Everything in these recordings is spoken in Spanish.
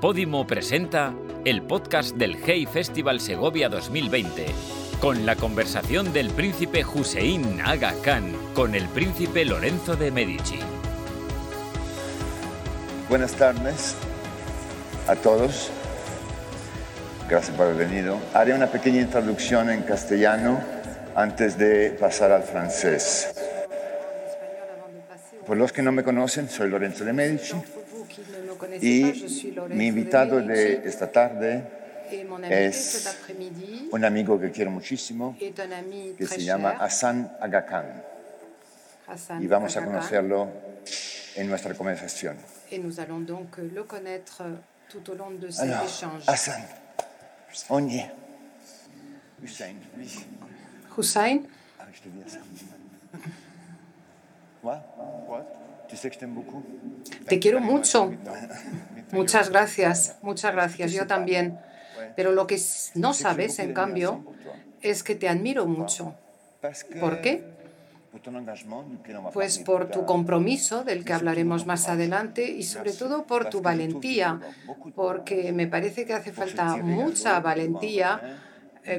Podimo presenta el podcast del Hey Festival Segovia 2020, con la conversación del príncipe Hussein Aga Khan con el príncipe Lorenzo de Medici. Buenas tardes a todos. Gracias por haber venido. Haré una pequeña introducción en castellano antes de pasar al francés. Por los que no me conocen, soy Lorenzo de Medici y mi invitado de esta tarde es un amigo que quiero muchísimo que se llama Hassan Aga Khan. Y vamos a conocerlo en nuestra conversación. Et nous allons donc le connaître tout au long de cet Alors, échange. Hassan, on y est. Hussein, oui. Hussein, Ah, je te dis Hassan. Quoi Tu sais que je t'aime beaucoup te quiero mucho. Muchas gracias, muchas gracias. Yo también. Pero lo que no sabes, en cambio, es que te admiro mucho. ¿Por qué? Pues por tu tard. compromiso, del que hablaremos más adelante, y sobre todo por tu valentía, porque me parece que hace falta mucha valentía eh,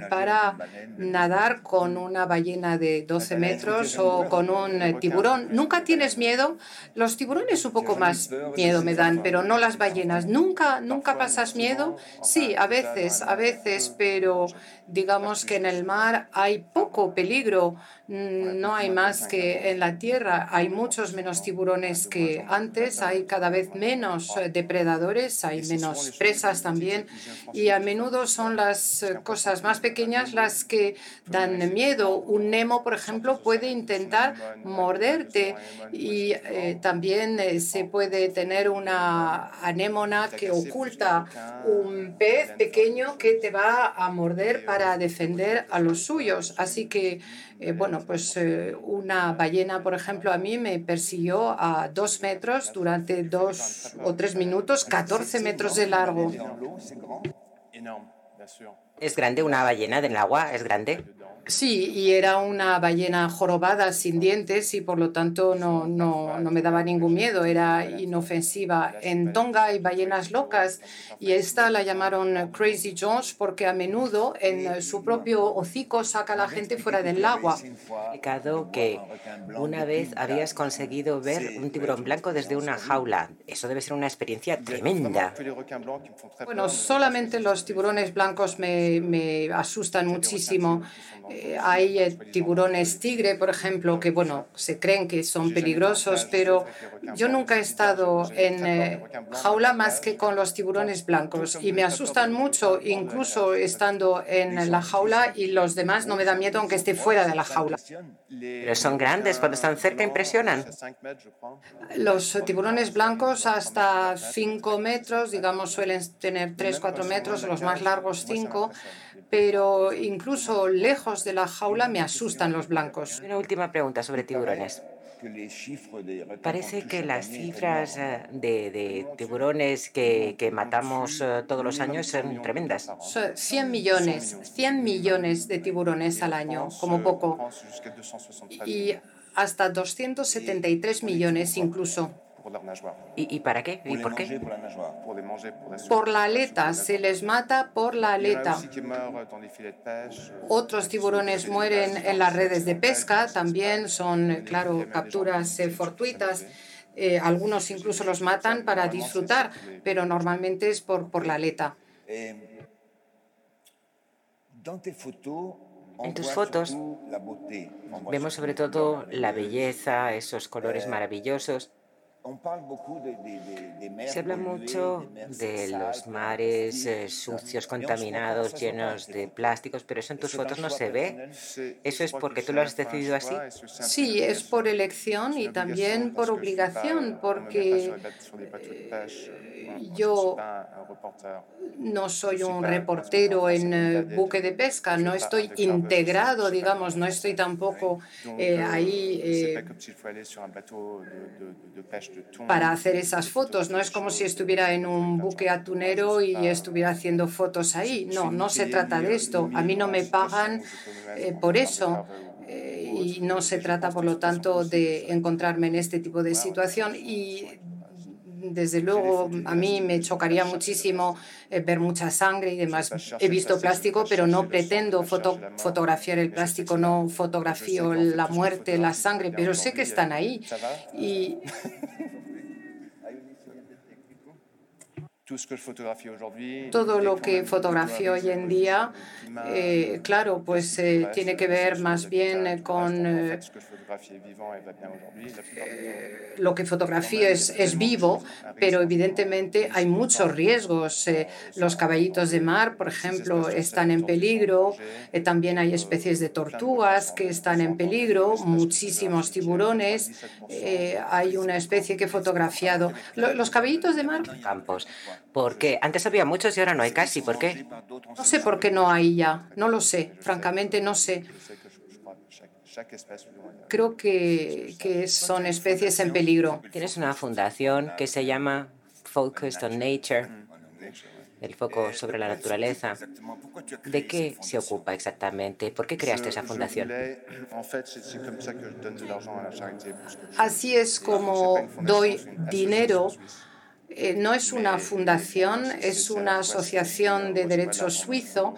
para nadar con una ballena de 12 metros o con un eh, tiburón. ¿Nunca tienes miedo? Los tiburones un poco más miedo me dan, pero no las ballenas. ¿Nunca, nunca pasas miedo? Sí, a veces, a veces, pero digamos que en el mar hay poco peligro. Mm, No hay más que en la tierra. Hay muchos menos tiburones que antes, hay cada vez menos eh, depredadores, hay menos presas también y a menudo son las eh, cosas más pequeñas las que dan miedo. Un Nemo, por ejemplo, puede intentar morderte y eh, también eh, se puede tener una anémona que oculta un pez pequeño que te va a morder para defender a los suyos. Así que, eh, bueno, pues eh, una ballena, por ejemplo, a mí me persiguió a dos metros durante dos o tres minutos, 14 metros de largo. ¿Es grande una ballena del agua? ¿Es grande? Sí, y era una ballena jorobada sin dientes y por lo tanto no, no, no me daba ningún miedo, era inofensiva. En Tonga hay ballenas locas y esta la llamaron Crazy Jones porque a menudo en su propio hocico saca a la gente fuera del agua. explicado que una vez habías conseguido ver un tiburón blanco desde una jaula. Eso debe ser una experiencia tremenda. Bueno, solamente los tiburones blancos me, me asustan muchísimo. Eh, hay tiburones tigre, por ejemplo, que bueno, se creen que son peligrosos, pero yo nunca he estado en eh, jaula más que con los tiburones blancos y me asustan mucho, incluso estando en la jaula y los demás no me dan miedo aunque esté fuera de la jaula. Pero son grandes, cuando están cerca impresionan. Los tiburones blancos hasta 5 metros, digamos, suelen tener 3-4 metros, los más largos 5, pero incluso lejos de la jaula me asustan los blancos. Una última pregunta sobre tiburones. Parece que las cifras eh, de, de tiburones que, que matamos eh, todos los años son tremendas. So- 100 millones, 100 millones de tiburones al año, como poco, y hasta 273 millones incluso. ¿Y, y para qué? ¿Y por qué? Por la aleta, se les mata por la aleta. Otros tiburones mueren en las redes de pesca, también son, eh, claro, capturas eh, fortuitas. Eh, algunos incluso los matan para disfrutar, pero normalmente es por, por la aleta. En tus fotos vemos sobre todo la belleza, esos colores maravillosos. Se habla mucho de los mares eh, sucios, contaminados, llenos de plásticos, pero eso en tus fotos no se ve. ¿Eso es porque tú lo has decidido así? Sí, es por elección y también por obligación, porque eh, yo no soy un reportero en eh, buque de pesca, no estoy integrado, digamos, no estoy tampoco eh, ahí eh, para hacer esas fotos. No es como si estuviera en un buque atunero y estuviera haciendo fotos ahí. No, no se trata de esto. A mí no me pagan eh, por eso. eh, y no se trata, por lo tanto, de encontrarme en este tipo de situación. Y desde luego, a mí me chocaría muchísimo eh, ver mucha sangre y demás. He visto plástico, pero no pretendo fotografiar el plástico, no fotografío la muerte, la sangre, pero sé que están ahí. Y Todo lo que fotografío hoy en día, eh, claro, pues eh, tiene que ver más bien con eh, lo que fotografío es, es vivo, pero evidentemente hay muchos riesgos. los caballitos de mar, por ejemplo, están en peligro. también hay especies de tortugas que están en peligro, muchísimos tiburones. hay una especie que he fotografiado. Los caballitos de mar. Campos. ¿Por qué? Antes había muchos y ahora no hay casi. ¿Por qué? No sé por qué no hay ya. No lo sé. Francamente, no sé. Creo que, que son especies en peligro. Tienes una fundación que se llama Focused on Nature el foco sobre la naturaleza. ¿De qué se ocupa exactamente? ¿Por qué creaste esa fundación? Así es como doy dinero eh, no es una fundación, es una asociación de derecho suizo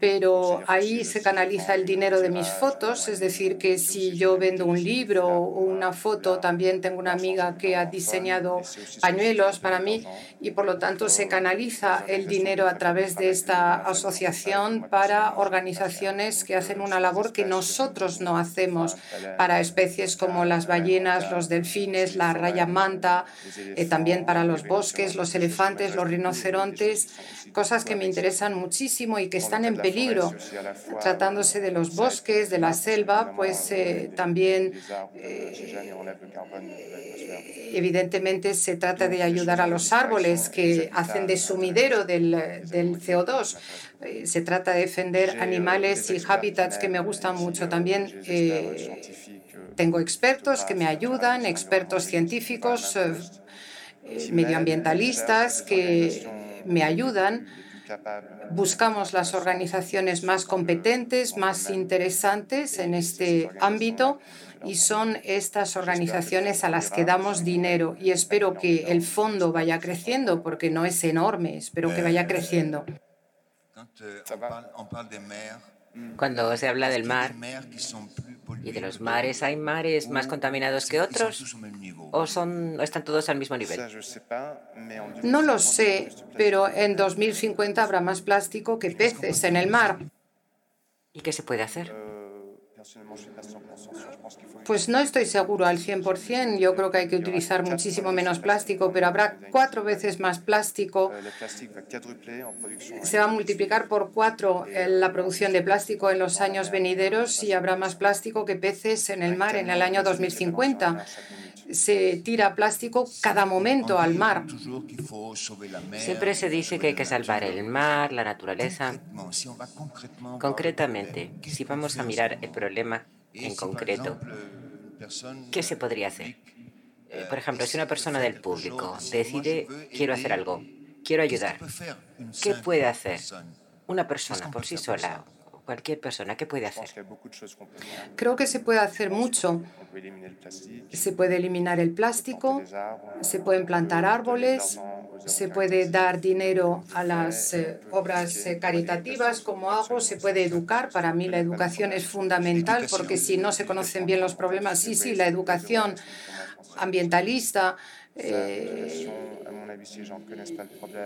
pero ahí se canaliza el dinero de mis fotos, es decir, que si yo vendo un libro o una foto, también tengo una amiga que ha diseñado pañuelos para mí y por lo tanto se canaliza el dinero a través de esta asociación para organizaciones que hacen una labor que nosotros no hacemos para especies como las ballenas, los delfines, la raya manta, eh, también para los bosques, los elefantes, los rinocerontes, cosas que me interesan muchísimo y que están en peligro. Tratándose de los bosques, de la selva, pues eh, también eh, evidentemente se trata de ayudar a los árboles que hacen de sumidero del, del CO2. Eh, se trata de defender animales y hábitats que me gustan mucho. También tengo expertos que me ayudan, expertos científicos, medioambientalistas que me ayudan Buscamos las organizaciones más competentes, más interesantes en este ámbito y son estas organizaciones a las que damos dinero y espero que el fondo vaya creciendo porque no es enorme, espero que vaya creciendo. Cuando se habla del mar y de los mares, ¿hay mares más contaminados que otros o son, están todos al mismo nivel? No lo sé, pero en 2050 habrá más plástico que peces en el mar. ¿Y qué se puede hacer? Pues no estoy seguro al 100%. Yo creo que hay que utilizar muchísimo menos plástico, pero habrá cuatro veces más plástico. Se va a multiplicar por cuatro la producción de plástico en los años venideros y habrá más plástico que peces en el mar en el año 2050 se tira plástico cada momento al mar. Siempre se dice que hay que salvar el mar, la naturaleza. Concretamente, si vamos a mirar el problema en concreto, ¿qué se podría hacer? Eh, por ejemplo, si una persona del público decide quiero hacer algo, quiero ayudar, ¿qué puede hacer una persona por sí sola cualquier persona, ¿qué puede hacer? Creo que se puede hacer mucho. Se puede eliminar el plástico, se pueden plantar árboles, se puede dar dinero a las eh, obras eh, caritativas como hago, se puede educar. Para mí la educación es fundamental porque si no se conocen bien los problemas, sí, sí, la educación ambientalista, eh,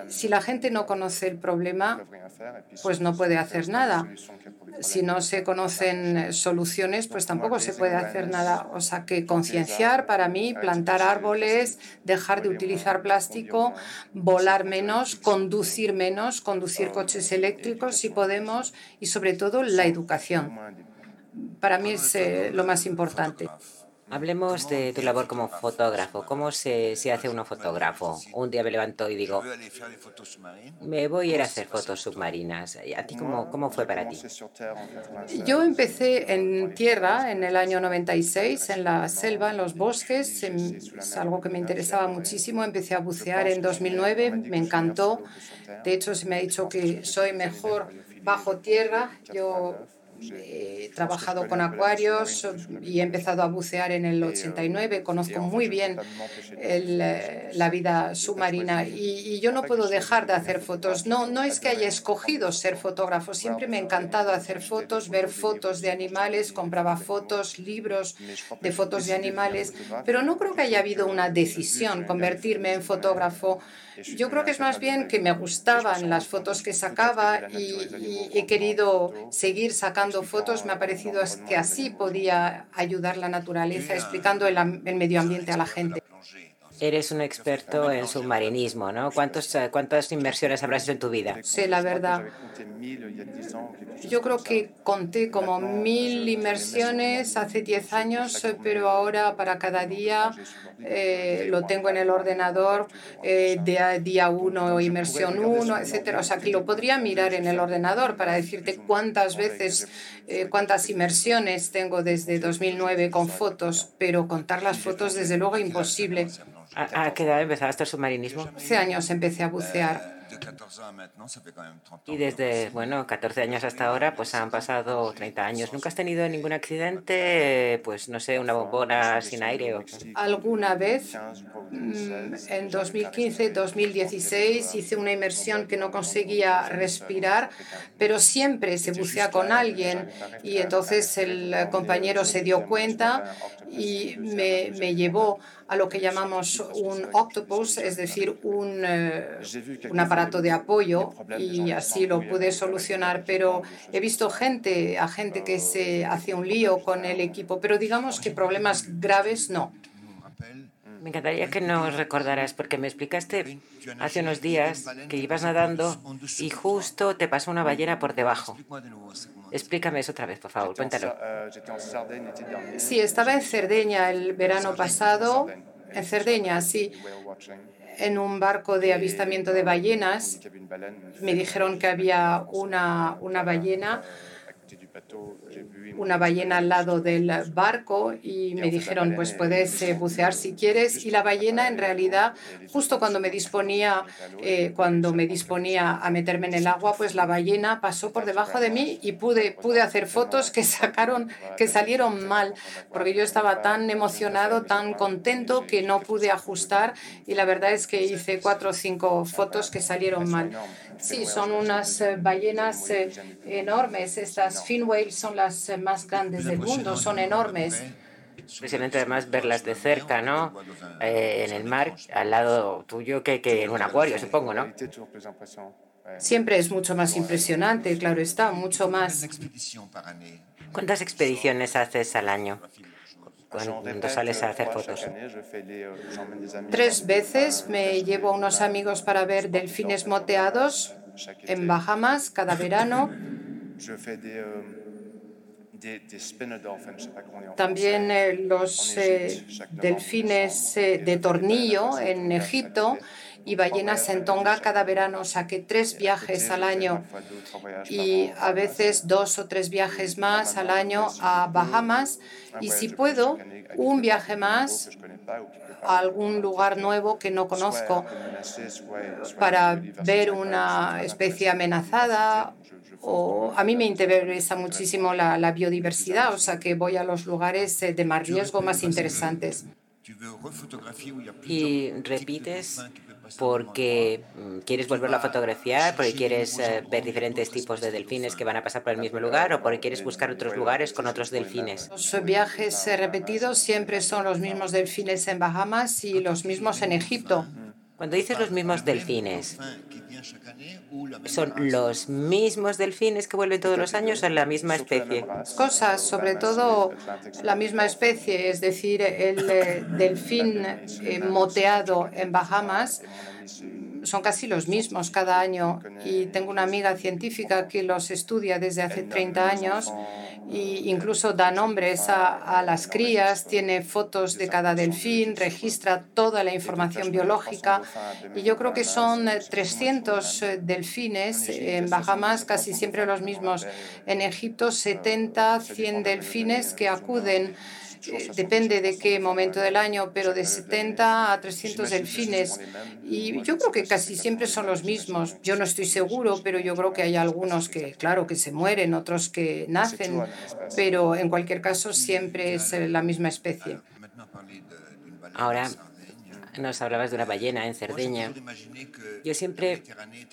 si la gente no conoce el problema, pues no puede hacer nada. Si no se conocen soluciones, pues tampoco se puede hacer nada. O sea que concienciar para mí, plantar árboles, dejar de utilizar plástico, volar menos, conducir menos, conducir coches eléctricos si podemos y sobre todo la educación. Para mí es eh, lo más importante. Hablemos de tu labor como fotógrafo. ¿Cómo se, se, hace uno fotógrafo? Un día me levanto y digo, me voy a ir a hacer fotos submarinas. ¿A ti cómo, cómo fue para ti? Yo empecé en tierra en el año 96, en la selva, en los bosques. Es algo que me interesaba muchísimo. Empecé a bucear en 2009, me encantó. De hecho, se me ha dicho que soy mejor bajo tierra. Yo he trabajado con acuarios y he empezado a bucear en el 89. Conozco muy bien eh, la vida submarina y, yo no puedo dejar de hacer fotos. No, no es que haya escogido ser fotógrafo, siempre me ha encantado hacer fotos, ver fotos de animales, compraba fotos, libros de fotos de animales, pero no creo que haya habido una decisión convertirme en fotógrafo. Yo creo que es más bien que me gustaban las fotos que sacaba y, he querido seguir sacando fotos. Me ha parecido que así podía ayudar la naturaleza explicando el medio ambiente a la gente. Eres un experto en submarinismo, ¿no? ¿Cuántos, eh, ¿Cuántas inmersiones habrás hecho en tu vida? Sí, la verdad. Yo creo que conté como mil inmersiones hace 10 años, pero ahora para cada día eh, lo tengo en el ordenador, eh, de día 1, inmersión 1, etcétera. O sea, que lo podría mirar en el ordenador para decirte cuántas veces, cuántas inmersiones tengo desde 2009 con fotos, pero contar las fotos, desde luego, imposible. ¿A, qué edad empezaste el submarinismo? Hace años empecé a bucear. Y desde, bueno, 14 años hasta ahora, pues han pasado 30 años. ¿Nunca has tenido ningún accidente? Pues no sé, una bombona sin aire. O... Alguna vez, mm, en 2015, 2016, hice una inmersión que no conseguía respirar, pero siempre se bucea con alguien y entonces el compañero se dio cuenta y me, me llevó a lo que llamamos un octopus, es decir, un, eh, un aparato de apoyo y así lo pude solucionar. Pero he visto gente, a gente que se hace un lío con el equipo, pero digamos que problemas graves no. Me encantaría que nos recordaras, porque me explicaste hace unos días que ibas nadando y justo te pasó una ballena por debajo. Explícame eso otra vez, por favor, cuéntalo. Sí, estaba en Cerdeña el verano pasado, en Cerdeña, sí, en un barco de avistamiento de ballenas. Me dijeron que había una, una ballena una ballena al lado del barco y me dijeron, pues puedes eh, bucear si quieres. Y la ballena, en realidad, justo cuando me disponía, eh, cuando me disponía a meterme en el agua, pues la ballena pasó por debajo de mí y pude, pude hacer fotos que sacaron, que salieron mal, porque yo estaba tan emocionado, tan contento que no pude ajustar y la verdad es que hice cuatro o cinco fotos que salieron mal. Sí, son unas eh, ballenas enormes. Estas fin whales son las más grandes del mundo, son enormes. Especialmente además verlas de cerca, ¿no? Eh, en el mar, al lado tuyo, que, que en un acuario, supongo, ¿no? Siempre es mucho más impresionante, claro está, mucho más. ¿Cuántas expediciones haces al año? cuando sales a hacer fotos? Tres veces me llevo a unos amigos para ver delfines moteados en Bahamas cada verano. También eh, los eh, delfines eh, de tornillo en Egipto y ballenas en Tonga cada verano. Saqué tres viajes al año. y a veces dos o tres viajes más al año a Bahamas. Y si puedo, un viaje más a algún lugar nuevo que no conozco para ver una especie amenazada o a mí me interesa muchísimo la, la, biodiversidad, o sea que voy a los lugares eh, de más riesgo más interesantes. Y repites porque mm, quieres volverlo a fotografiar, porque quieres eh, ver diferentes tipos de delfines que van a pasar por el mismo lugar o porque quieres buscar otros lugares con otros delfines. Los viajes eh, repetidos siempre son los mismos delfines en Bahamas y los mismos en Egipto. Cuando dices los mismos delfines, ¿son los mismos delfines que vuelven todos los años o la misma especie? Cosas, sobre todo la misma especie, es decir, el eh, delfín eh, moteado en Bahamas son casi los mismos cada año y tengo una amiga científica que los estudia desde hace 30 años e incluso da nombres a, las crías, tiene fotos de cada delfín, registra toda la información biológica y yo creo que son 300 eh, delfines en Bahamas, casi siempre los mismos. En Egipto 70, 100 delfines que acuden eh, depende de qué momento del año, pero de 70 a 300 delfines. Y yo creo que casi siempre son los mismos. Yo no estoy seguro, pero yo creo que hay algunos que, claro, que se mueren, otros que nacen, pero en cualquier caso siempre es la misma especie. Ahora, nos hablabas de una ballena en Cerdeña. Yo siempre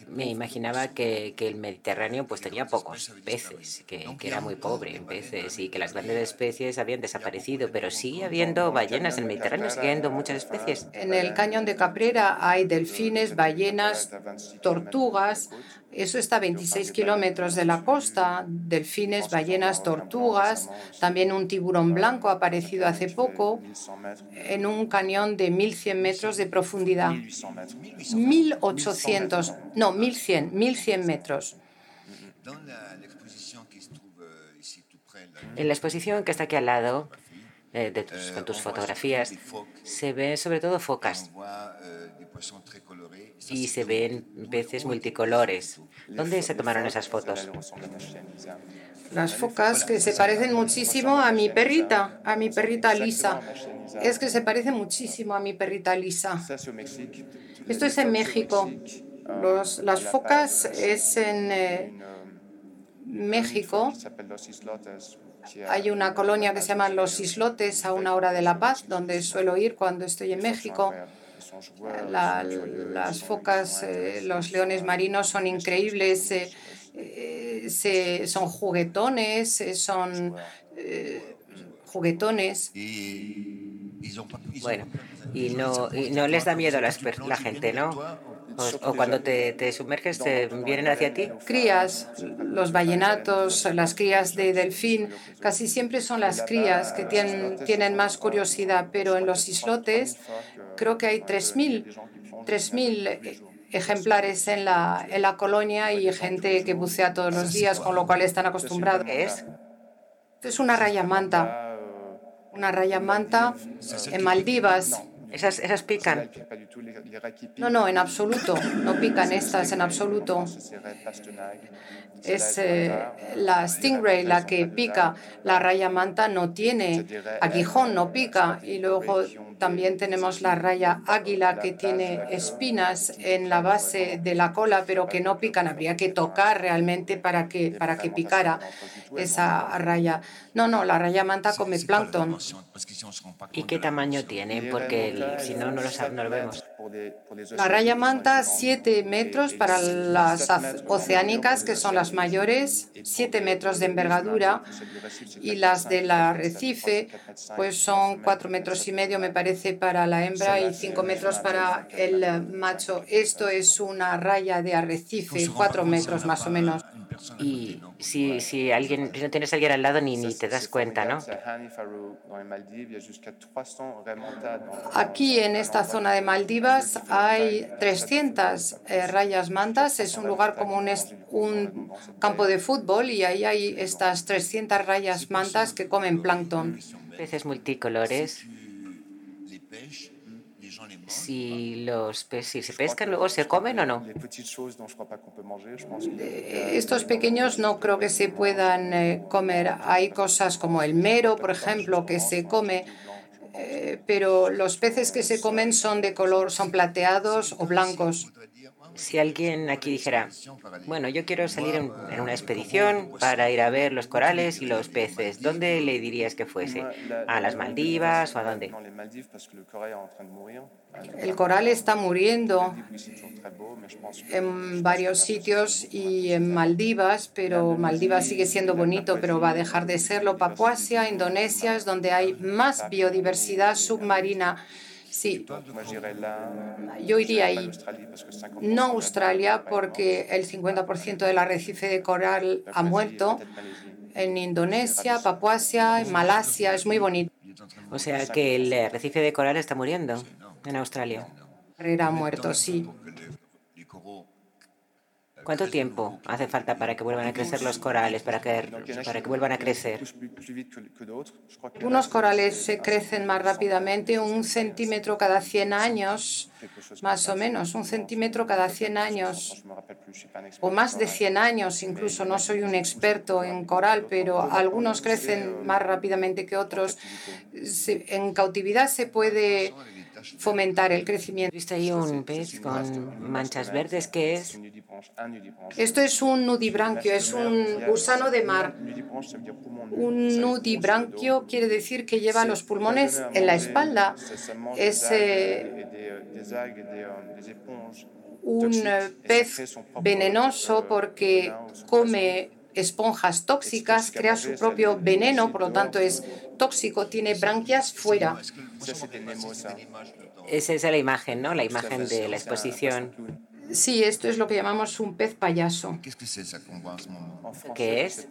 me imaginaba que, que el Mediterráneo pues tenía pocos peces, que, que, era muy pobre en peces y que las grandes especies habían desaparecido, pero sigue habiendo ballenas en el Mediterráneo, sigue habiendo muchas especies. En el cañón de Caprera hay delfines, ballenas, tortugas, eso está a 26 kilómetros de la costa, delfines, ballenas, tortugas, también un tiburón blanco ha aparecido hace poco en un cañón de 1.100 metros de profundidad. 1.800, no, 1.100, 1.100 metros. En la exposición que está aquí al lado, eh, de tus, con tus fotografías, se ven sobre todo focas y se ven peces multicolores. ¿Dónde se tomaron esas fotos? Las focas que se parecen muchísimo a mi perrita, a mi perrita Lisa. Es que se parece muchísimo a mi perrita Lisa. Esto es en México. Los, las focas es en eh, México. Hay una colonia que se llama Los Islotes a una hora de La Paz, donde suelo ir cuando estoy en México las focas, eh, los leones marinos son increíbles, eh, eh, son juguetones, son juguetones. Bueno, y no, y no les da miedo a la gente, ¿no? o, cuando te, te, sumerges te vienen hacia ti? Crías, los ballenatos, las crías de delfín, casi siempre son las crías que tienen, tienen más curiosidad, pero en los islotes creo que hay 3.000 ejemplares en la, en la colonia y gente que bucea todos los días, con lo cual están acostumbrados. ¿Qué es? Es una raya manta. Una raya manta en Maldivas. Esas, esas pican. No, no, en absoluto. No pican estas en absoluto. Es eh, la stingray la que pica. La raya manta no tiene aguijón, no pica. Y luego también tenemos la raya águila que tiene espinas en la base de la cola, pero que no pican. Habría que tocar realmente para que, para que picara esa raya. No, no, la raya manta come plancton. ¿Y qué tamaño tiene? Porque si no, no lo, vemos. La raya manta, 7 metros para las oceánicas, que son las mayores, 7 metros de envergadura, y las del arrecife, pues son 4 metros y medio, me parece, para la hembra y 5 metros para el macho. Esto es una raya de arrecife, 4 metros más o menos. Y si, si, alguien, si no tienes a alguien al lado ni, ni te das cuenta, ¿no? Aquí en esta zona de Maldivas hay 300 eh, rayas mantas. Es un lugar como un, un campo de fútbol y ahí hay estas 300 rayas mantas que comen plancton. Peces multicolores si los si se pescan luego se comen o no. Eh, estos pequeños no creo que se puedan eh, comer. Hay cosas como el mero, por ejemplo, que se come, eh, pero los peces que se comen son de color, son plateados o blancos. Si alguien aquí dijera, bueno, yo quiero salir en, una expedición para ir a ver los corales y los peces, ¿dónde le dirías que fuese? ¿A las Maldivas o a dónde? El coral está muriendo en varios sitios y en Maldivas, pero Maldivas sigue siendo bonito, pero va a dejar de serlo. Papuasia, Indonesia es donde hay más biodiversidad submarina Sí, yo iría ahí. No Australia, porque el 50% del arrecife de coral ha muerto. En Indonesia, Papuasia, en Malasia, es muy bonito. O sea que el arrecife de coral está muriendo en Australia. Era muerto, sí. ¿Cuánto tiempo hace falta para que vuelvan a crecer los corales, para que, para que vuelvan a crecer? Unos corales se crecen más rápidamente, un centímetro cada 100 años, más o menos, un centímetro cada 100 años, o más de 100 años incluso. No soy un experto en coral, pero algunos crecen más rápidamente que otros. En cautividad se puede fomentar el crecimiento. ¿Viste ahí un pez con manchas verdes? ¿Qué es? Esto es un nudibranquio, es un gusano de mar. Un nudibranquio quiere decir que lleva los pulmones en la espalda. Es eh, un pez venenoso porque come esponjas tóxicas, crea su propio veneno, por lo tanto es tóxico, tiene branquias fuera. Esa es la imagen, ¿no? La imagen de la exposición. Sí, esto es lo que llamamos un pez payaso. ¿Qué es?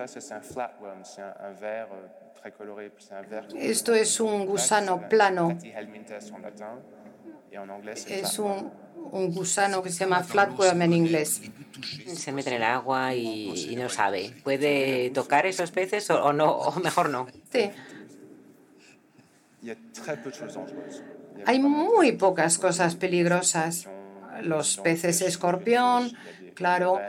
Esto es un gusano plano. Es un, un gusano que se llama flatworm en inglés. Se mete en el agua y, no sabe. ¿Puede tocar esos peces o, no? O mejor no. Sí. Hay muy pocas cosas peligrosas. Los peces escorpión, claro,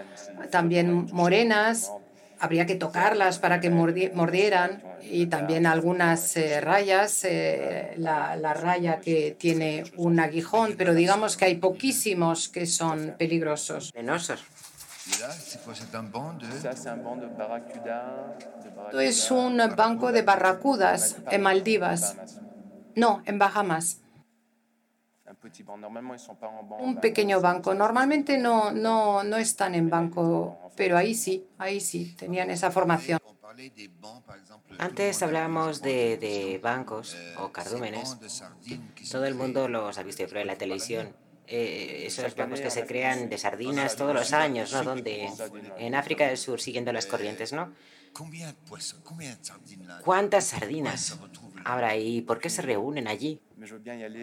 también morenas, habría que tocarlas para que mordieran y también algunas eh, rayas, eh, la, la, raya que tiene un aguijón, pero digamos que hay poquísimos que son peligrosos. Venosos. Esto es un banco de barracudas en Maldivas. No, en Bahamas. Un pequeño banco. Normalmente no, no, no están en banco, pero ahí sí, ahí sí, tenían esa formación. Antes hablábamos de, de bancos o cardúmenes. Todo el mundo los ha visto en la televisión. Eh, esos bancos que se crean de sardinas todos los años, ¿no? Donde en África del Sur, siguiendo las corrientes, ¿no? ¿Cuántas sardinas habrá ahí? ¿Por qué se reúnen allí?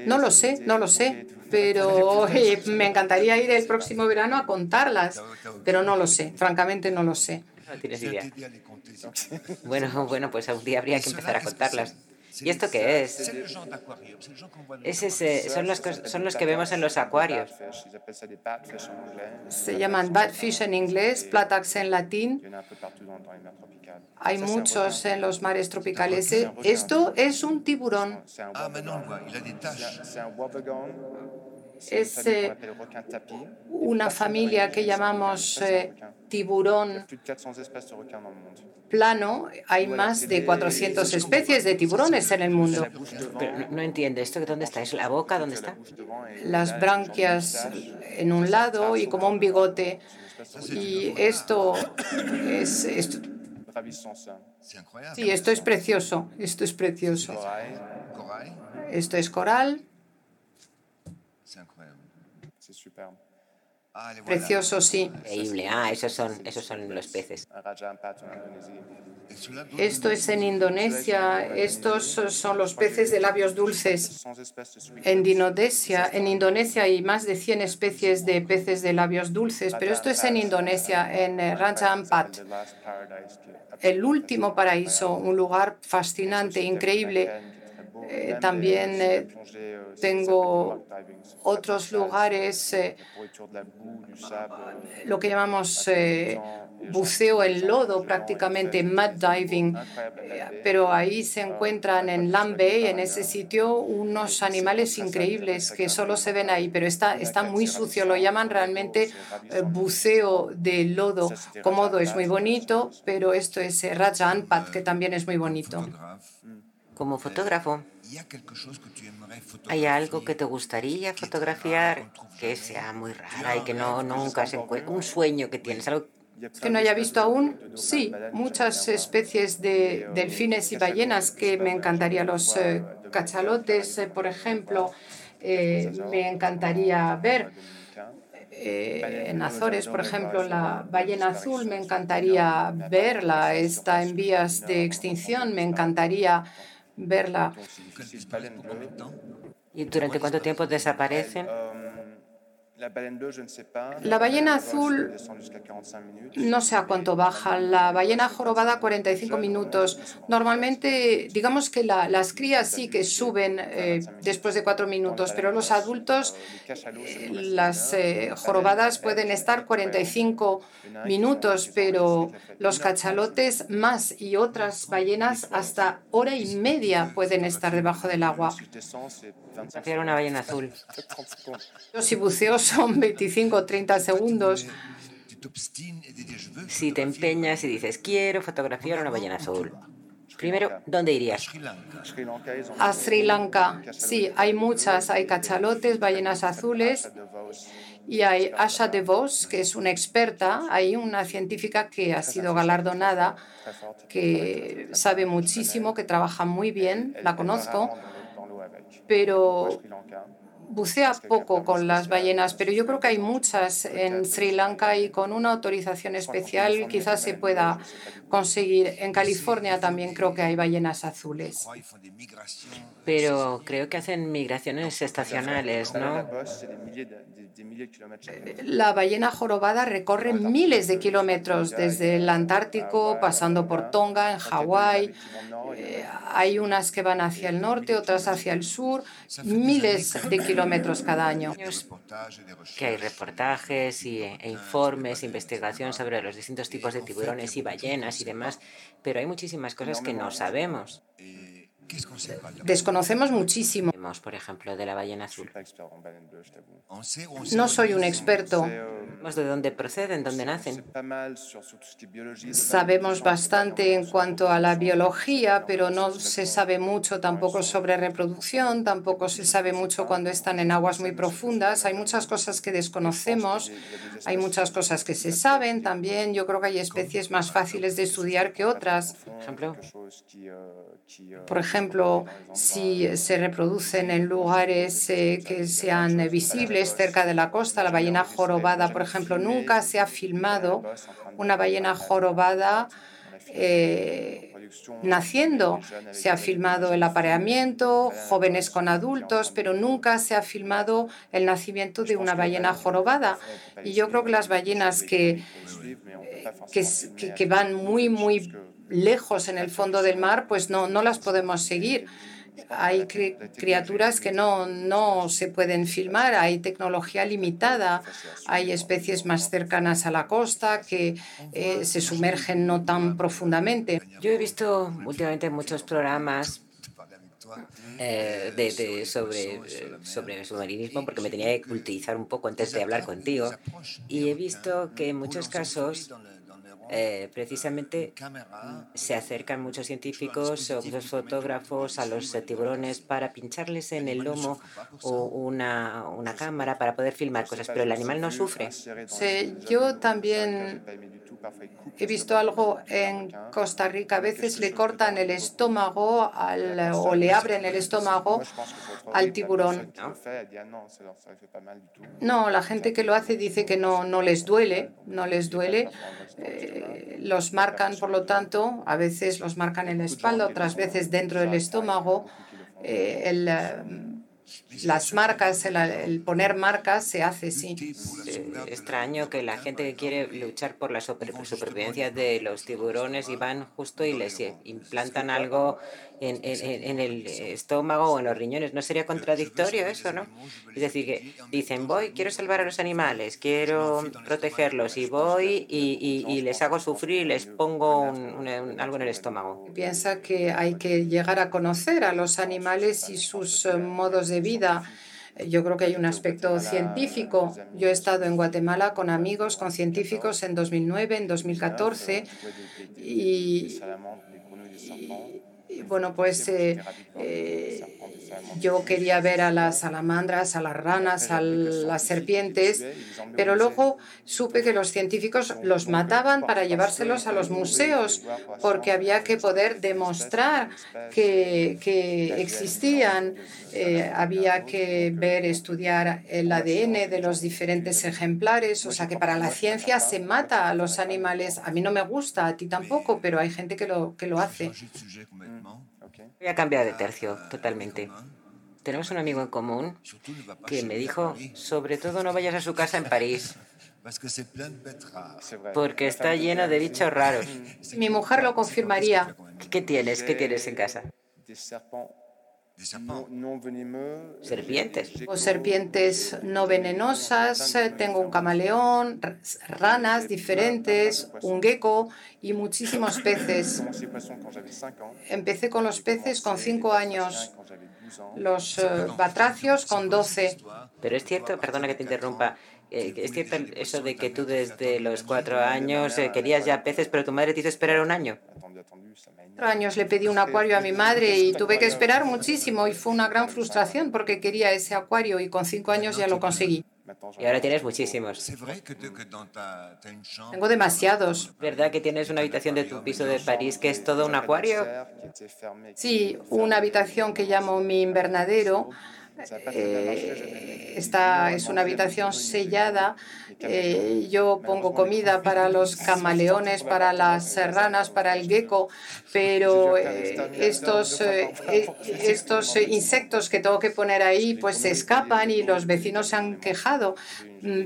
No lo sé, no lo sé, pero eh, me encantaría ir el próximo verano a contarlas, pero no lo sé, francamente no lo sé. No tienes idea. Bueno, bueno, pues un día habría que empezar a contarlas. ¿Y esto qué es? Es ese, son, los, son los que vemos en los acuarios. Se llaman batfish en inglés, platax en latín. Hay muchos en los mares tropicales. Esto es un tiburón. Es eh, una familia que llamamos eh, tiburón plano hay más de 400 especies de tiburones en el mundo. Pero no entiende esto, ¿dónde está? ¿Es la boca? ¿Dónde está? Las branquias en un lado y como un bigote. Y esto es... Esto, sí, esto es precioso. Esto es precioso. Esto es coral. Precioso, sí. Increíble. Ah, esos son, esos son los peces. Esto es en Indonesia. Estos son los peces de labios dulces. En Indonesia, en Indonesia hay más de 100 especies de peces de labios dulces, pero esto es en Indonesia, en eh, Raja Ampat. El último paraíso, un lugar fascinante, increíble. Eh, también eh, tengo otros lugares, eh, lo que llamamos eh, buceo en lodo, prácticamente mud diving, eh, pero ahí se encuentran en Lambe, en ese sitio, unos animales increíbles que solo se ven ahí, pero está, está muy sucio, lo llaman realmente buceo de lodo. Cómodo es muy bonito, pero esto es Raja Anpat, que también es muy bonito. Como fotógrafo, ¿Hay algo que te gustaría fotografiar que sea muy rara y que no nunca se encuentre? Un sueño que tienes, algo que no haya visto aún, sí, muchas especies de delfines y ballenas que me encantaría. Los eh, cachalotes, eh, por ejemplo, eh, me encantaría ver. en Azores, por ejemplo, la ballena azul, me encantaría verla. Está en vías de extinción, me encantaría verla. ¿Y durante cuánto tiempo desaparecen? La ballena azul no sé a cuánto baja. La ballena jorobada 45 minutos. Normalmente, digamos que las crías sí que suben eh, después de cuatro minutos, pero los adultos, eh, las eh, jorobadas pueden estar 45 minutos, pero los cachalotes más y otras ballenas hasta hora y media pueden estar debajo del agua. Prefiero una ballena azul. Si buceo son 25 o 30 segundos. Si te empeñas y dices, quiero fotografiar una ballena azul. Primero, ¿dónde irías? A Sri Lanka. Sí, hay muchas. Hay cachalotes, ballenas azules. Y hay Asha DeVos, que es una experta, hay una científica que ha sido galardonada, que sabe muchísimo, que trabaja muy bien, la conozco, pero bucea poco con las ballenas, pero yo creo que hay muchas en Sri Lanka y con una autorización especial quizás se pueda conseguir. En California también creo que hay ballenas azules. Pero creo que hacen migraciones estacionales, ¿no? La ballena jorobada recorre miles de kilómetros desde el Antártico, pasando por Tonga, en Hawái. Eh, hay unas que van hacia el norte, otras hacia el sur, miles de kilómetros cada año. Que hay reportajes y, e informes, investigación sobre los distintos tipos de tiburones y ballenas y demás, pero hay muchísimas cosas que no sabemos. Desconocemos muchísimo. Por ejemplo, de la ballena azul. No soy un experto. ¿De dónde proceden? ¿Dónde nacen? Sabemos bastante en cuanto a la biología, pero no se sabe mucho tampoco sobre reproducción, tampoco se sabe mucho cuando están en aguas muy profundas. Hay muchas cosas que desconocemos, hay muchas cosas que se saben también. Yo creo que hay especies más fáciles de estudiar que otras. Por ejemplo, por ejemplo, si se reproducen en lugares eh, que sean visibles cerca de la costa, la ballena jorobada, por ejemplo, nunca se ha filmado una ballena jorobada eh, naciendo. Se ha filmado el apareamiento, jóvenes con adultos, pero nunca se ha filmado el nacimiento de una ballena jorobada. Y yo creo que las ballenas que, que, que van muy, muy lejos en el fondo del mar, pues no, no las podemos seguir. Hay criaturas que no, no se pueden filmar, hay tecnología limitada, hay especies más cercanas a la costa que eh, se sumergen no tan profundamente. Yo he visto últimamente muchos programas eh, sobre, sobre submarinismo porque me tenía que cultivizar un poco antes de hablar contigo y he visto que en muchos casos eh, precisamente se acercan muchos científicos o muchos fotógrafos a los tiburones para pincharles en el lomo o una, una cámara para poder filmar cosas, pero el animal no sufre. Sí, yo también he visto algo en Costa Rica. A veces le cortan el estómago al, o le abren el estómago al tiburón. No, la gente que lo hace dice que no, no les duele, no les duele. Eh, los marcan, por lo tanto, a veces los marcan en la espalda, otras veces dentro del estómago. Eh, el, las marcas, el, poner marcas se hace, sí. extraño que la gente que quiere luchar por la supervivencia de los tiburones y van justo y les implantan algo en, en, el estómago o en los riñones. ¿No sería contradictorio eso, no? Es decir, que dicen, voy, quiero salvar a los animales, quiero protegerlos y voy y, y, les hago sufrir y les pongo algo en el estómago. Piensa que hay que llegar a conocer a los animales y sus eh, modos de vida. Yo creo que hay un aspecto científico. Yo he estado en Guatemala con amigos, con científicos en 2009, en 2014 y, bueno, pues eh, eh, yo quería ver a las salamandras, a las ranas, a las serpientes, pero luego supe que los científicos los mataban para llevárselos a los museos, porque había que poder demostrar que, que existían. Eh, había que ver, estudiar el ADN de los diferentes ejemplares, o sea que para la ciencia se mata a los animales. A mí no me gusta, a ti tampoco, pero hay gente que lo, que lo hace. Voy a cambiar de tercio totalmente. Tenemos un amigo en común que me dijo, sobre todo no vayas a su casa en París, porque está lleno de bichos raros. Mi mujer lo confirmaría. ¿Qué tienes? ¿Qué tienes en casa? Serpientes. O serpientes no venenosas, tengo un camaleón, ranas diferentes, un gecko y muchísimos peces. Empecé con los peces con cinco años, los eh, batracios con doce. Pero es cierto, perdona que te interrumpa, eh, es cierto eso de que tú desde los cuatro años eh, querías ya peces, pero tu madre te hizo esperar un año años le pedí un acuario a mi madre y tuve que esperar muchísimo y fue una gran frustración porque quería ese acuario y con cinco años ya lo conseguí. Y ahora tienes muchísimos. Tengo demasiados. ¿Verdad que tienes una habitación de tu piso de París que es todo un acuario? Sí, una habitación que llamo mi invernadero eh, esta es una habitación sellada. Eh, yo pongo comida para los camaleones, para las serranas, para el gecko, pero eh, estos, estos insectos que tengo que poner ahí pues se escapan y los vecinos se han quejado. Mm,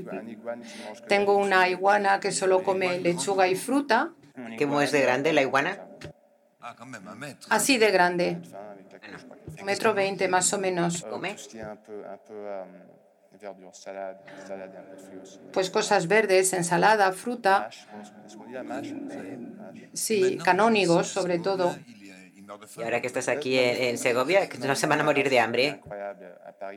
tengo una iguana que solo come lechuga y fruta. ¿Cómo es de grande la iguana? Así de grande metro veinte más o menos. Pues cosas verdes, ensalada, fruta. Sí, canónigos sobre todo. Y ahora que estás aquí en, Segovia, no se van a morir de hambre.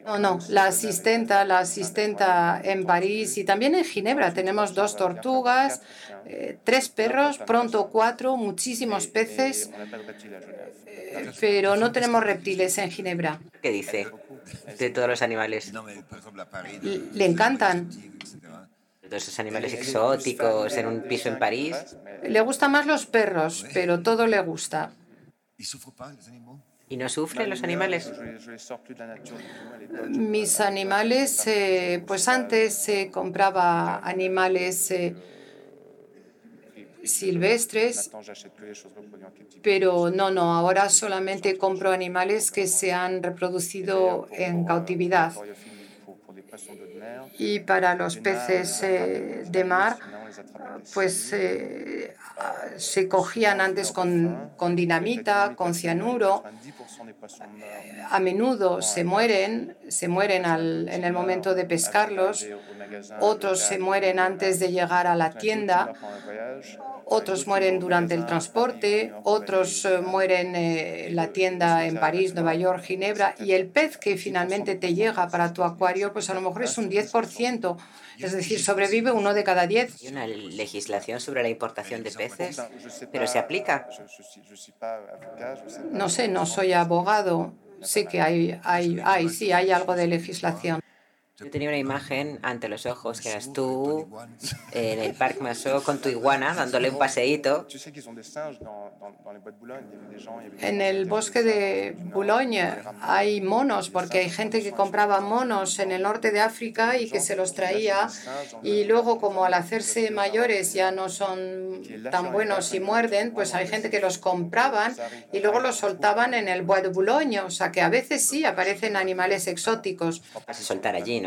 No, no, la asistenta, la asistenta en París y también en Ginebra. Tenemos dos tortugas, eh, tres perros, pronto cuatro, muchísimos peces, eh, pero no tenemos reptiles en Ginebra. ¿Qué dice de todos los animales? Le encantan. Todos esos animales exóticos en un piso en París. Le gustan más los perros, pero todo le gusta. ¿Y no sufren los animales? Mis animales, eh, pues antes se compraba animales eh, silvestres, pero no, no, ahora solamente compro animales que se han reproducido en cautividad. Y para los peces eh, de mar, pues eh, se cogían antes con, con, dinamita, con cianuro. A menudo se mueren, se mueren al, en el momento de pescarlos, otros se mueren antes de llegar a la tienda, otros mueren durante el transporte, otros eh, mueren eh, en la tienda en París, Nueva York, Ginebra, y el pez que finalmente te llega para tu acuario, pues a lo mejor es un 10%, es decir, sobrevive uno de cada 10. ¿Hay una legislación sobre la importación de peces? ¿Pero se aplica? No sé, no soy abogado. Sé que hay, hay, hay, sí, hay algo de legislación. Yo tenía una imagen ante los ojos que eras tú en el Parque Massot con tu iguana dándole un paseíto. En el bosque de Boulogne hay monos porque hay gente que compraba monos en el norte de África y que se los traía y luego como al hacerse mayores ya no son tan buenos y muerden, pues hay gente que los compraban y luego los soltaban en el Bois de Boulogne. O sea que a veces sí aparecen animales exóticos. Vas a soltar allí,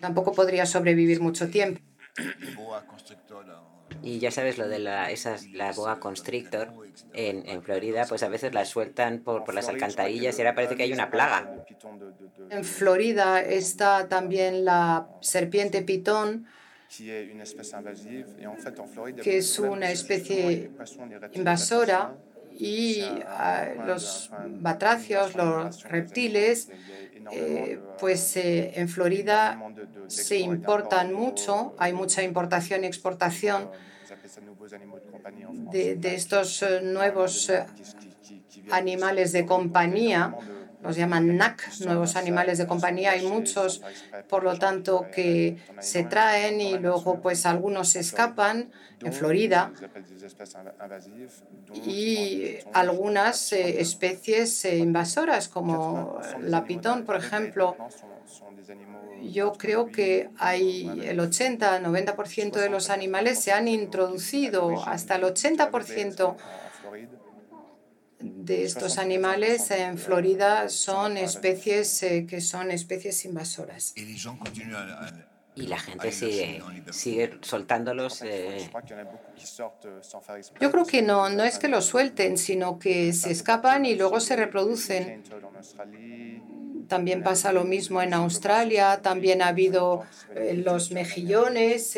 Tampoco podría sobrevivir mucho tiempo. Y ya sabes lo de la, esas, la boa constrictor en, en Florida, pues a veces la sueltan por, por las alcantarillas y ahora parece que hay una plaga. En Florida está también la serpiente pitón, que es una especie invasora y ah, los batracios, los reptiles, eh, pues eh, en Florida se importan mucho, hay mucha importación y exportación de, de estos eh, nuevos animales de compañía los llaman NAC, nuevos animales de compañía. Hay muchos, por lo tanto, que se traen y luego pues algunos se escapan en Florida y algunas eh, especies eh, invasoras como la pitón, por ejemplo. Yo creo que hay el 80-90% de los animales se han introducido, hasta el 80% de estos animales en Florida son especies eh, que son especies invasoras. Y la gente sigue, sigue soltándolos. Eh. Yo creo que no, no es que los suelten, sino que se escapan y luego se reproducen. También pasa lo mismo en Australia, también ha habido eh, los mejillones,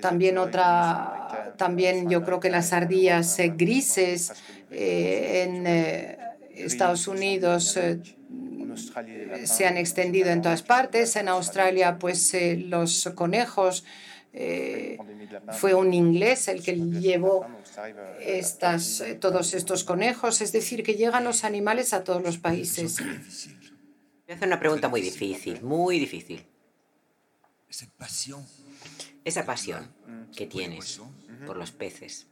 también otra, también yo creo que las ardillas eh, grises eh, en eh, Estados Unidos se han extendido en todas partes. En Australia, pues los conejos fue un inglés el que llevó estas, todos estos conejos. Es decir, que llegan los animales a todos los países. Voy a hacer una pregunta muy difícil, muy difícil esa pasión que tienes por los peces.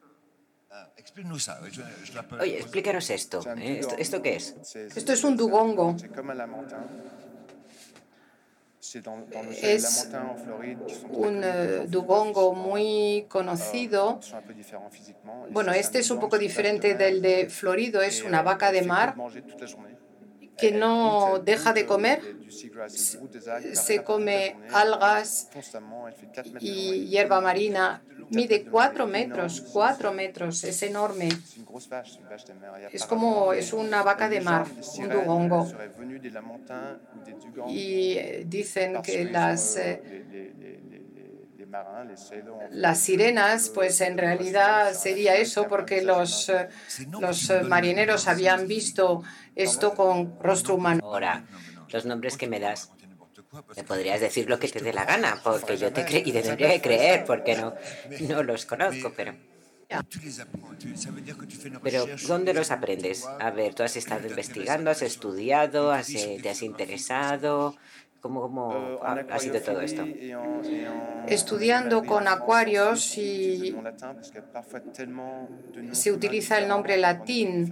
Oye, explícanos esto. ¿eh? ¿Esto, qué es? Esto es un dugongo. Es un dugongo muy conocido. Bueno, este es un poco diferente del de Florido, es una vaca de mar que no deja de comer, se come algas y hierba marina. Mide cuatro metros, cuatro metros, es enorme. Es como, es una vaca de mar, un dugongo. Y eh, dicen que las eh, las sirenas, pues en realidad sería eso, porque los, eh, los marineros habían visto esto con rostro humano. Ahora, los nombres que me das, me podrías decir lo que te dé la gana, porque yo te y debería creer, porque no, no los conozco, pero... Pero, ¿dónde los aprendes? A ver, tú has estado investigando, has estudiado, has, eh, te has interesado. ¿Cómo, cómo ha, sido todo esto? Estudiando con acuarios y se utiliza el nombre latín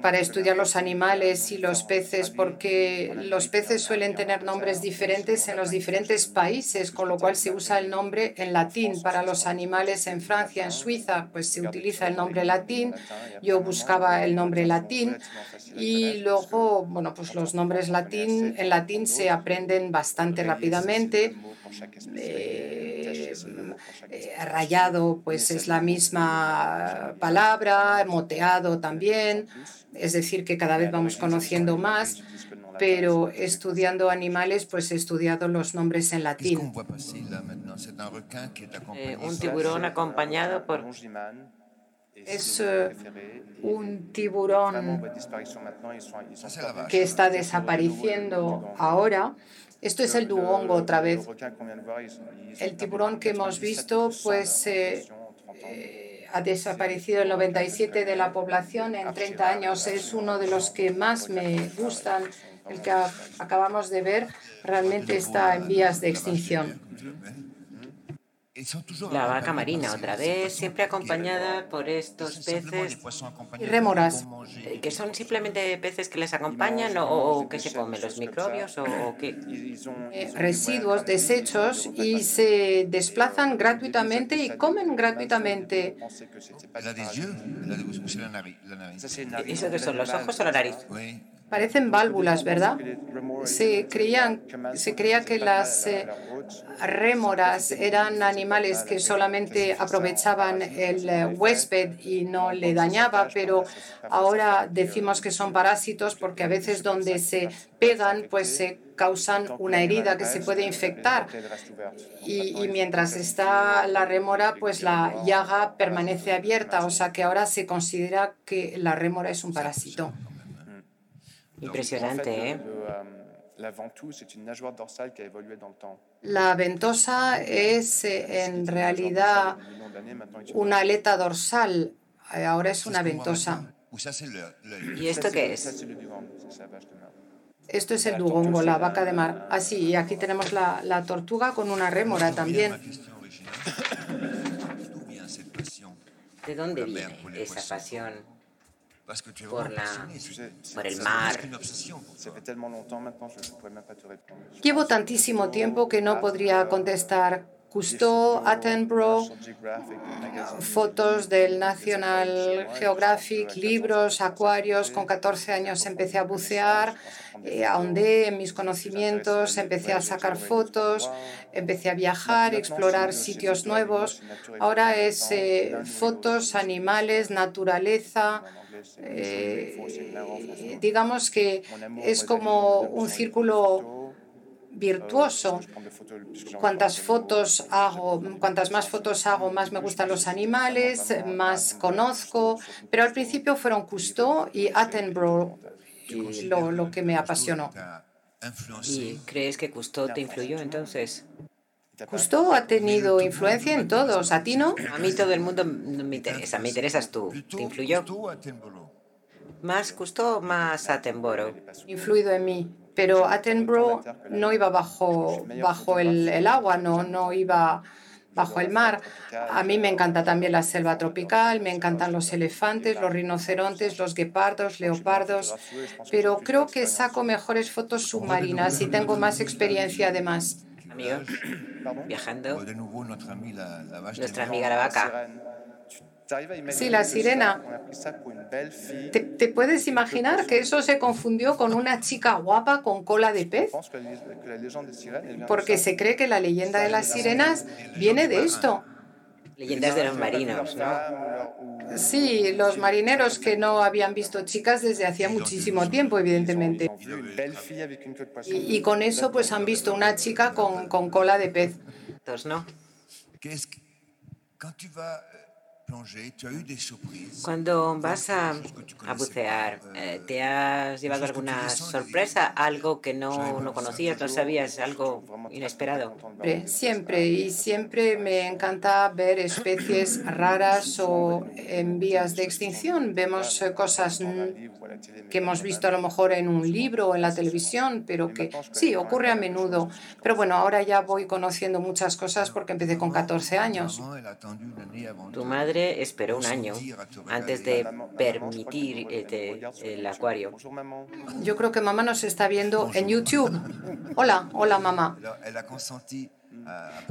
para estudiar los animales y los peces, porque los peces suelen tener nombres diferentes en los diferentes países, con lo cual se usa el nombre en latín. Para los animales en Francia, en Suiza, pues se utiliza el nombre latín. Yo buscaba el nombre latín y luego, bueno, pues los nombres latín, en latín se aprenden bastante rápidamente. Eh, eh, rayado pues es la misma palabra, moteado también, es decir, que cada vez vamos conociendo más, pero estudiando animales pues he estudiado los nombres en latín. Eh, un tiburón acompañado por es un tiburón que está desapareciendo ahora esto es el dugongo otra vez. El tiburón que hemos visto pues eh, eh, ha desaparecido el 97 de la población en 30 años. Es uno de los que más me gustan. El que acabamos de ver realmente está en vías de extinción. La vaca marina, otra vez, siempre acompañada por estos peces. Y rémoras. Eh, ¿Que son simplemente peces que les acompañan o, que se comen los microbios o, qué? Eh, residuos, desechos y se desplazan gratuitamente y comen gratuitamente. ¿Eso qué son, los ojos o la nariz? Parecen válvulas, ¿verdad? Se, creían, se creía que las eh, rémoras eran animales que solamente aprovechaban el eh, huésped y no le dañaba, pero ahora decimos que son parásitos porque a veces donde se pegan, pues se causan una herida que se puede infectar. Y, y, mientras está la rémora, pues la llaga permanece abierta, o sea que ahora se considera que la rémora es un parásito. Impresionante, ¿eh? La ventosa es eh, en realidad una aleta dorsal, eh, ahora es una ventosa. ¿Y esto qué es? Esto es el dugongo, la vaca de mar. Ah, sí, y aquí tenemos la, la tortuga con una rémora también. ¿De dónde viene esa pasión por, la, por el mar. Llevo tantísimo tiempo que no podría contestar Cousteau, Attenborough, fotos del National Geographic, libros, acuarios. Con 14 años empecé a bucear, eh, ahondé en mis conocimientos, empecé a sacar fotos, empecé a viajar, explorar sitios nuevos. Ahora es eh, fotos, animales, naturaleza. Eh, digamos que es como un círculo virtuoso. Cuantas fotos hago, cuantas más fotos hago, más me gustan los animales, más conozco. Pero al principio fueron Cousteau y Attenborough lo, lo que me apasionó. ¿Y crees que Cousteau te influyó entonces? Cousteau ha tenido influencia en todos. ¿A ti no? A mí todo el mundo me interesa. Me interesas tú. ¿Te influyó? Más Cousteau, más Attenborough. Influido en mí pero Attenborough no iba bajo, bajo el, el, agua, no, no iba bajo el mar. A mí me encanta también la selva tropical, me encantan los elefantes, los rinocerontes, los guepardos, leopardos, pero creo que saco mejores fotos submarinas y tengo más experiencia además. Amigo, viajando, nuestra amiga la vaca Sí, la sirena. ¿Te, puedes imaginar que eso se confundió con una chica guapa con cola de pez? Porque se cree que la leyenda de las sirenas viene de esto. Leyendas de los marinos, ¿no? Sí, los marineros que no habían visto chicas desde hacía muchísimo tiempo, evidentemente. Y, con eso pues han visto una chica con, con cola de pez. ¿no? Cuando vas a, bucear, eh, ¿te has llevado alguna sorpresa? ¿Algo que no, no conocías, no sabías, algo inesperado? Siempre, y siempre me encanta ver especies raras o en vías de extinción. Vemos cosas que hemos visto a lo mejor en un libro o en la televisión, pero que sí, ocurre a menudo. Pero bueno, ahora ya voy conociendo muchas cosas porque empecé con 14 años. Tu madre esperó un año antes de permitir el, acuario. Yo creo que mamá nos está viendo en YouTube. Hola, hola mamá.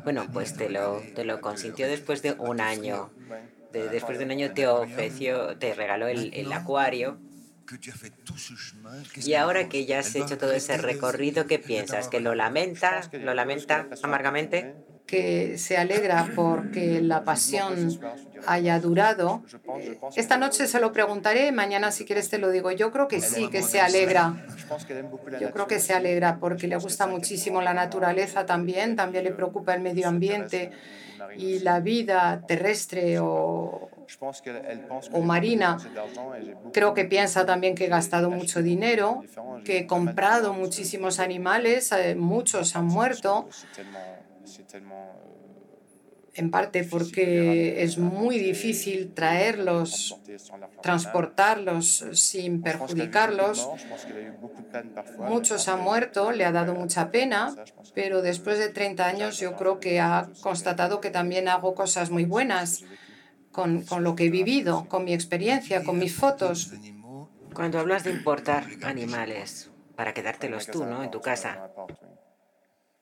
Bueno, pues te lo, te lo consintió después de un año. después de un año te ofreció, te regaló el, el acuario y ahora que ya has hecho todo ese recorrido, ¿qué piensas? ¿Que lo lamenta? ¿Lo lamenta amargamente? Que se alegra porque la pasión haya durado. Esta noche se lo preguntaré, mañana si quieres te lo digo. Yo creo que sí, que se alegra. Yo creo que se alegra porque le gusta muchísimo la naturaleza también, también le preocupa el medio ambiente y la vida terrestre o, o marina. Creo que piensa también que he gastado mucho dinero, que he comprado muchísimos animales, eh, muchos han muerto en parte porque es muy difícil traerlos, transportarlos sin perjudicarlos. Muchos han muerto, le ha dado mucha pena, pero después de 30 años yo creo que ha constatado que también hago cosas muy buenas con, con lo que he vivido, con mi experiencia, con mis fotos. Cuando hablas de importar animales para quedártelos tú, ¿no? En tu casa.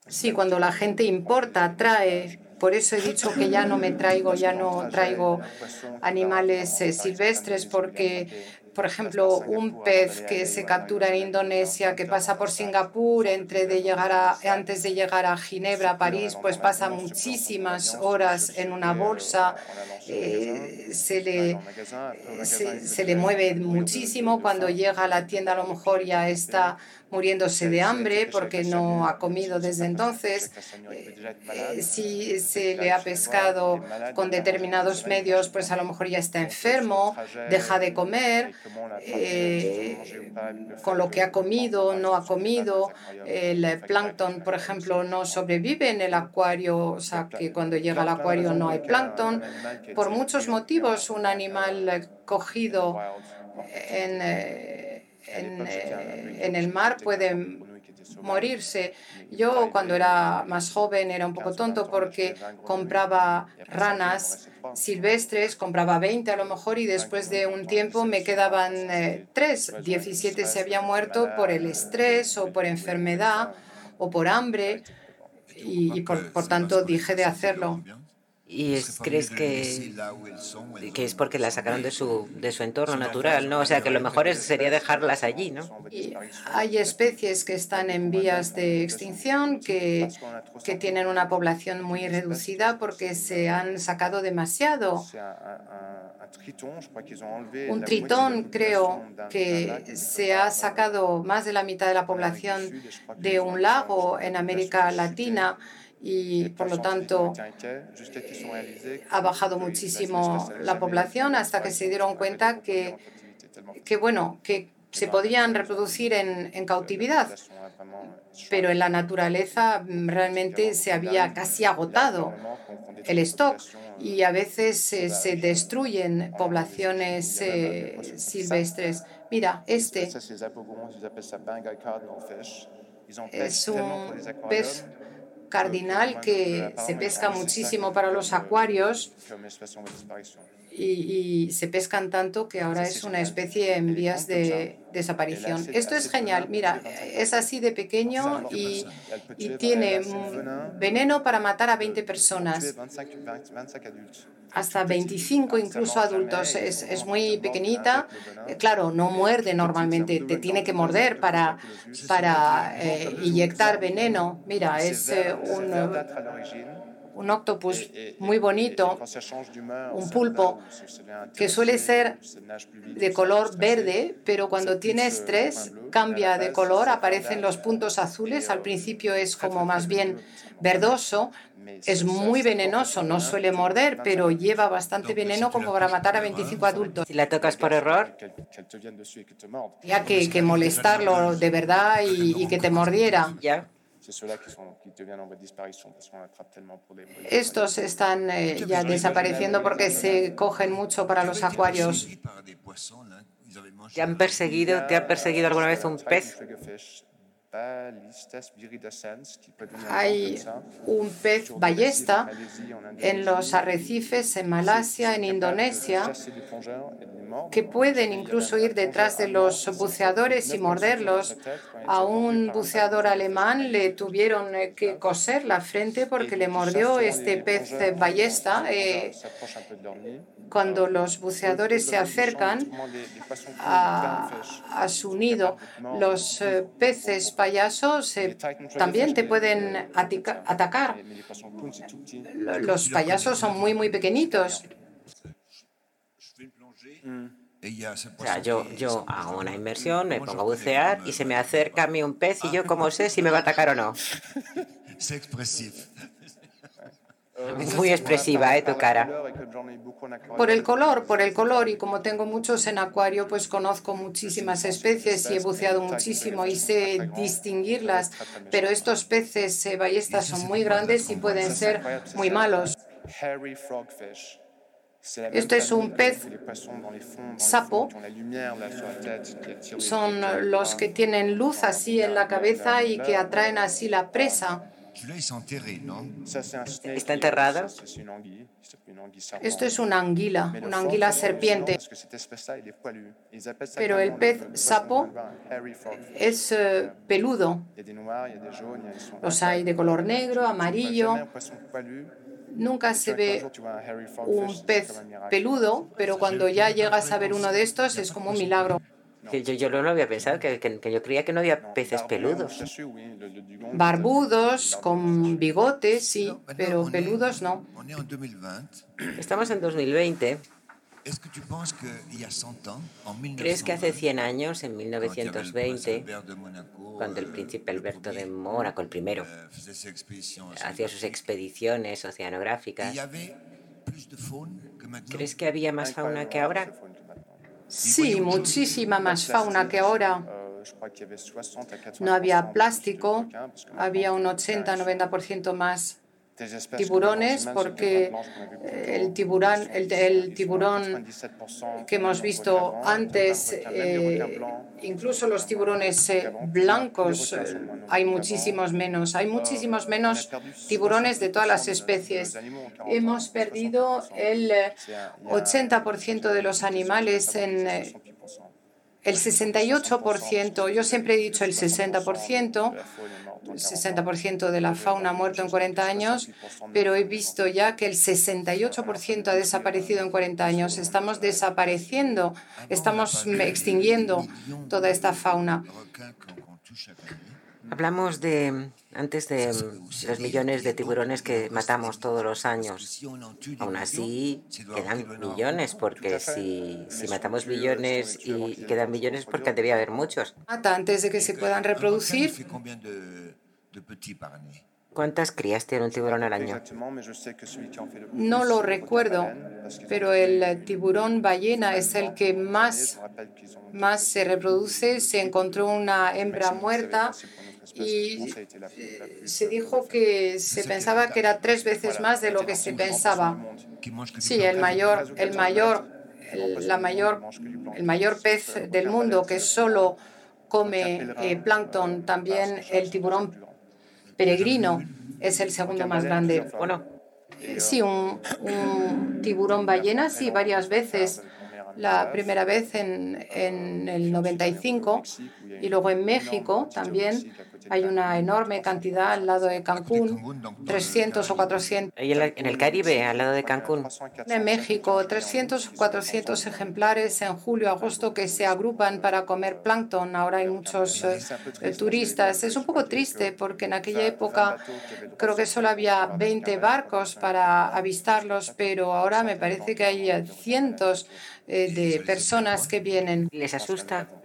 Sí, cuando la gente importa, trae. Por eso he dicho que ya no me traigo, ya no traigo animales eh, silvestres porque por ejemplo, un pez que se captura en Indonesia, que pasa por Singapur entre de llegar a, antes de llegar a Ginebra, París, pues pasa muchísimas horas en una bolsa, eh, se, le, se, le mueve muchísimo, cuando llega a la tienda a lo mejor ya está muriéndose de hambre porque no ha comido desde entonces. Eh, si se le ha pescado con determinados medios, pues a lo mejor ya está enfermo, deja de comer eh, con lo que ha comido, no ha comido. El plancton, por ejemplo, no sobrevive en el acuario, o sea que cuando llega al acuario no hay plancton. Por muchos motivos, un animal cogido en, eh, en, eh, en el mar puede morirse. Yo cuando era más joven era un poco tonto porque compraba ranas silvestres, compraba 20 a lo mejor y después de un tiempo me quedaban 3. Eh, 17 se habían muerto por el estrés o por enfermedad o por hambre y, por, por tanto dije de hacerlo. ¿Y crees que, que es porque las sacaron de su, de su entorno natural? ¿no? O sea, que lo mejor sería dejarlas allí, ¿no? hay especies que están en vías de extinción, que, que tienen una población muy reducida porque se han sacado demasiado. Un tritón, creo que se ha sacado más de la mitad de la población de un lago en América Latina y por lo tanto ha bajado muchísimo la población hasta que se dieron cuenta que, que bueno, que se podían reproducir en, en, cautividad, pero en la naturaleza realmente se había casi agotado el stock y a veces se destruyen poblaciones eh, silvestres. Mira, este es un pez cardinal que se pesca muchísimo para los acuarios y, se pescan tanto que ahora es una especie en vías de desaparición. Esto es genial. Mira, es así de pequeño y, y tiene veneno para matar a 20 personas hasta 25 incluso adultos. Es, es, muy pequeñita. Claro, no muerde normalmente, te tiene que morder para, para eh, inyectar veneno. Mira, es eh, un un octopus muy bonito, un pulpo que suele ser de color verde, pero cuando tiene estrés cambia de color, aparecen los puntos azules, al principio es como más bien verdoso, es muy venenoso, no suele morder, pero lleva bastante veneno como para matar a 25 adultos. Si la tocas por error, ya que, que molestarlo de verdad y, y que te mordiera. Ya. Estos están eh, ya desapareciendo porque se cogen mucho para los acuarios. ¿Te han perseguido? ¿Te ha perseguido alguna vez un pez? Hay un pez ballesta en los arrecifes en Malasia, en Indonesia, que pueden incluso ir detrás de los buceadores y morderlos. A un buceador alemán le tuvieron que coser la frente porque le mordió este pez ballesta. Eh, cuando los buceadores se acercan a, su nido, los eh, peces payasos también te pueden atacar. Los payasos son muy, muy pequeñitos. O sea, yo, yo hago una inmersión, me pongo a bucear y se me acerca a mí un pez y yo cómo sé si me va a atacar o no. Es muy expresiva, ¿eh? Tu cara. Por el color, por el color. Y como tengo muchos en acuario, pues conozco muchísimas especies y he buceado muchísimo y sé distinguirlas. Pero estos peces eh, ballestas son muy grandes y pueden ser muy malos. Este es un pez sapo. Son los que tienen luz así en la cabeza y que atraen así la presa. ¿Está enterrado? Esto es una anguila, una anguila serpiente. Pero el pez sapo es eh, peludo. Los hay de color negro, amarillo. Nunca se ve un pez peludo, pero cuando ya llegas a ver uno de estos es como un milagro. Yo, yo no lo había pensado, que, que, yo creía que no había peces peludos. Barbudos, con bigotes, sí, pero peludos no. Estamos en 2020. ¿Crees que hace 100 años, en 1920, cuando el príncipe Alberto de Mónaco, el primero, hacía sus expediciones oceanográficas, ¿crees que había más fauna que ahora? Sí, muchísima más fauna que ahora. No había plástico, había un 80-90% más tiburones porque el tiburón, el, tiburón que hemos visto antes, eh, incluso los tiburones eh, blancos, eh, hay muchísimos menos. Hay muchísimos menos tiburones de todas las especies. Hemos perdido el 80% de los animales en el 68%, yo siempre he dicho el 60%, 60% de la fauna ha muerto en 40 años, pero he visto ya que el 68% ha desaparecido en 40 años. Estamos desapareciendo, estamos extinguiendo toda esta fauna. Hablamos de antes de los millones de tiburones que matamos todos los años. Aún así, quedan millones, porque si, si matamos millones y quedan millones, porque debía haber muchos. Mata antes de que se puedan reproducir. ¿Cuántas crías tiene un tiburón al año? No lo recuerdo, pero el tiburón ballena es el que más, más se reproduce. Se encontró una hembra muerta y eh, se dijo que se pensaba que era tres veces más de lo que se pensaba. Sí, el mayor, el mayor, la mayor, el mayor pez del mundo que solo come eh, plancton, también el tiburón peregrino es el segundo más grande. Bueno, eh, sí, un, un tiburón ballena, sí, varias veces la primera vez en, en, el 95 y luego en México también hay una enorme cantidad al lado de Cancún, 300 o 400. ¿Y en el Caribe, al lado de Cancún? En México, 300 o 400 ejemplares en julio, agosto que se agrupan para comer plancton. Ahora hay muchos eh, turistas. Es un poco triste porque en aquella época creo que solo había 20 barcos para avistarlos, pero ahora me parece que hay cientos eh, de personas que vienen. ¿Les asusta?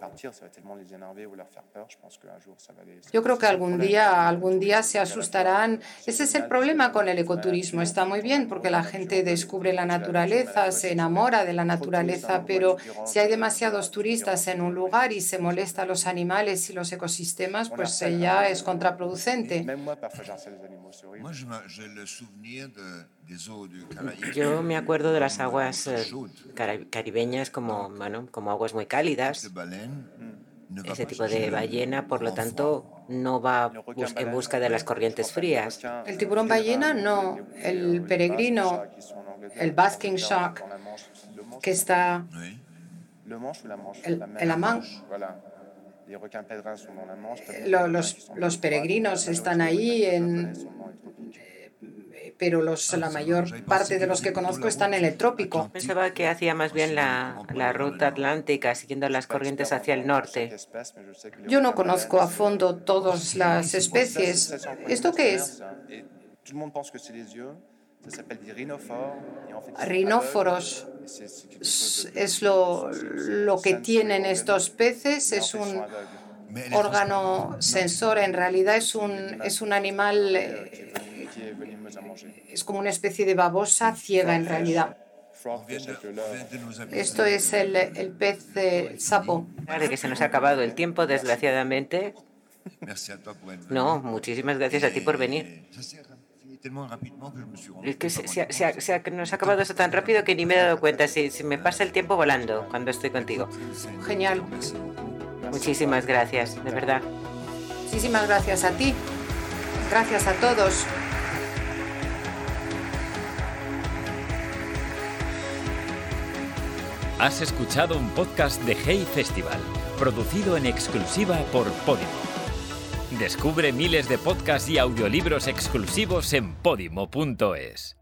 Yo creo que algún día, algún día se asustarán. Ese es el problema con el ecoturismo. Está muy bien porque la gente descubre la naturaleza, se enamora de la naturaleza, pero si hay demasiados turistas en un lugar y se molesta a los animales y los ecosistemas, pues ya es contraproducente. Yo me acuerdo de las aguas eh, caribeñas como, bueno, como aguas muy cálidas. Ese tipo de ballena, por lo tanto, no va en busca de las corrientes frías. El tiburón ballena no. El peregrino, el basking shark, que está el, el Los, los peregrinos están ahí en, pero los, la mayor parte de los que conozco están en el trópico. Pensaba que hacía más bien la, la ruta atlántica, siguiendo las corrientes hacia el norte. Yo no conozco a fondo todas las especies. ¿Esto qué es? Rinóforos es lo, lo que tienen estos peces, es un órgano sensor, en realidad es un, es un animal eh, es como una especie de babosa ciega en realidad. Esto es el, el pez de sapo. Vale, que se nos ha acabado el tiempo, desgraciadamente. No, muchísimas gracias a ti por venir. Es que se, se, nos ha acabado esto tan rápido que ni me he dado cuenta. Si, si me pasa el tiempo volando cuando estoy contigo. Genial. Muchísimas gracias, de verdad. Muchísimas gracias a ti. Gracias a todos. Has escuchado un podcast de Hey Festival, producido en exclusiva por Podimo. Descubre miles de podcasts y audiolibros exclusivos en podimo.es.